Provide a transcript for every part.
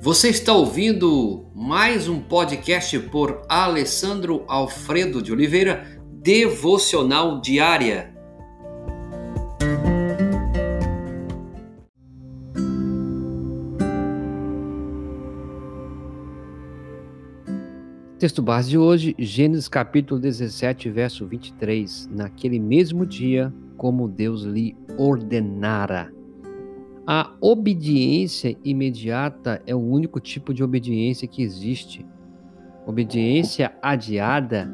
Você está ouvindo mais um podcast por Alessandro Alfredo de Oliveira, Devocional Diária. Texto base de hoje, Gênesis capítulo 17, verso 23. Naquele mesmo dia, como Deus lhe ordenara. A obediência imediata é o único tipo de obediência que existe. Obediência adiada,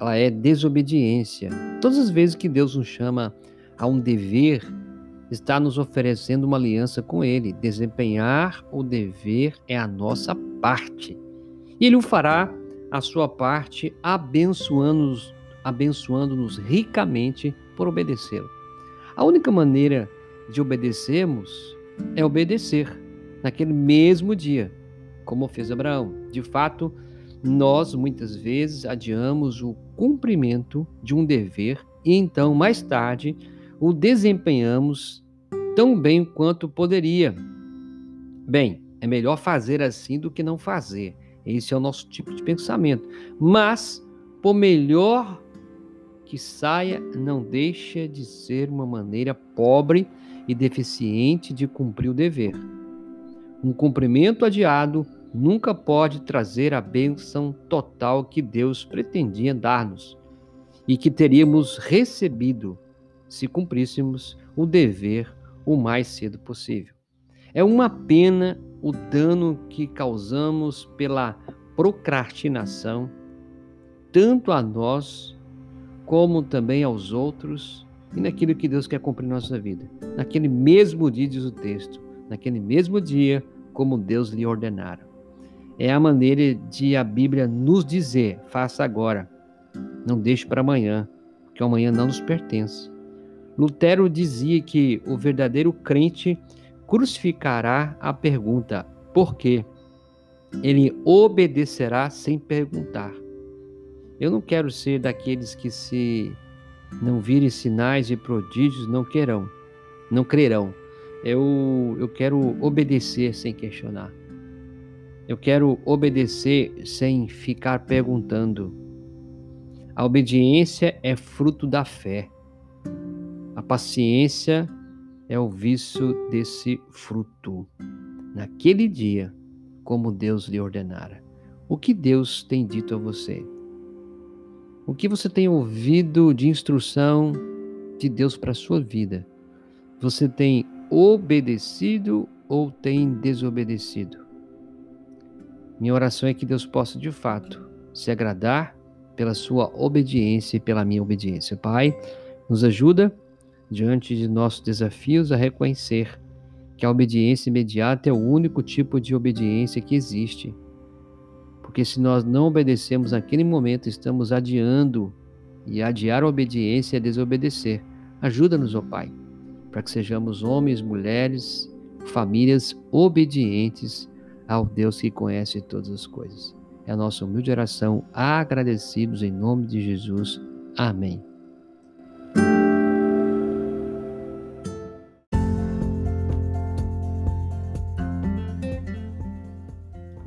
ela é desobediência. Todas as vezes que Deus nos chama a um dever, está nos oferecendo uma aliança com Ele. Desempenhar o dever é a nossa parte. E Ele o fará a sua parte, abençoando-nos abençoando ricamente por obedecê-lo. A única maneira de obedecermos é obedecer naquele mesmo dia, como fez Abraão. De fato, nós muitas vezes adiamos o cumprimento de um dever e então, mais tarde, o desempenhamos tão bem quanto poderia. Bem, é melhor fazer assim do que não fazer. Esse é o nosso tipo de pensamento. Mas, por melhor que saia não deixa de ser uma maneira pobre e deficiente de cumprir o dever. Um cumprimento adiado nunca pode trazer a bênção total que Deus pretendia dar-nos e que teríamos recebido se cumpríssemos o dever o mais cedo possível. É uma pena o dano que causamos pela procrastinação, tanto a nós como também aos outros e naquilo que Deus quer cumprir na nossa vida. Naquele mesmo dia, diz o texto, naquele mesmo dia, como Deus lhe ordenara. É a maneira de a Bíblia nos dizer: faça agora, não deixe para amanhã, porque amanhã não nos pertence. Lutero dizia que o verdadeiro crente crucificará a pergunta: por quê? Ele obedecerá sem perguntar. Eu não quero ser daqueles que se não virem sinais e prodígios não querão, não crerão. Eu, eu quero obedecer sem questionar. Eu quero obedecer sem ficar perguntando. A obediência é fruto da fé. A paciência é o vício desse fruto. Naquele dia, como Deus lhe ordenara. O que Deus tem dito a você? O que você tem ouvido de instrução de Deus para a sua vida? Você tem obedecido ou tem desobedecido? Minha oração é que Deus possa de fato se agradar pela sua obediência e pela minha obediência. Pai, nos ajuda diante de nossos desafios a reconhecer que a obediência imediata é o único tipo de obediência que existe porque se nós não obedecemos naquele momento, estamos adiando, e adiar a obediência é desobedecer. Ajuda-nos, ó Pai, para que sejamos homens, mulheres, famílias obedientes ao Deus que conhece todas as coisas. É a nossa humilde oração, agradecidos em nome de Jesus. Amém.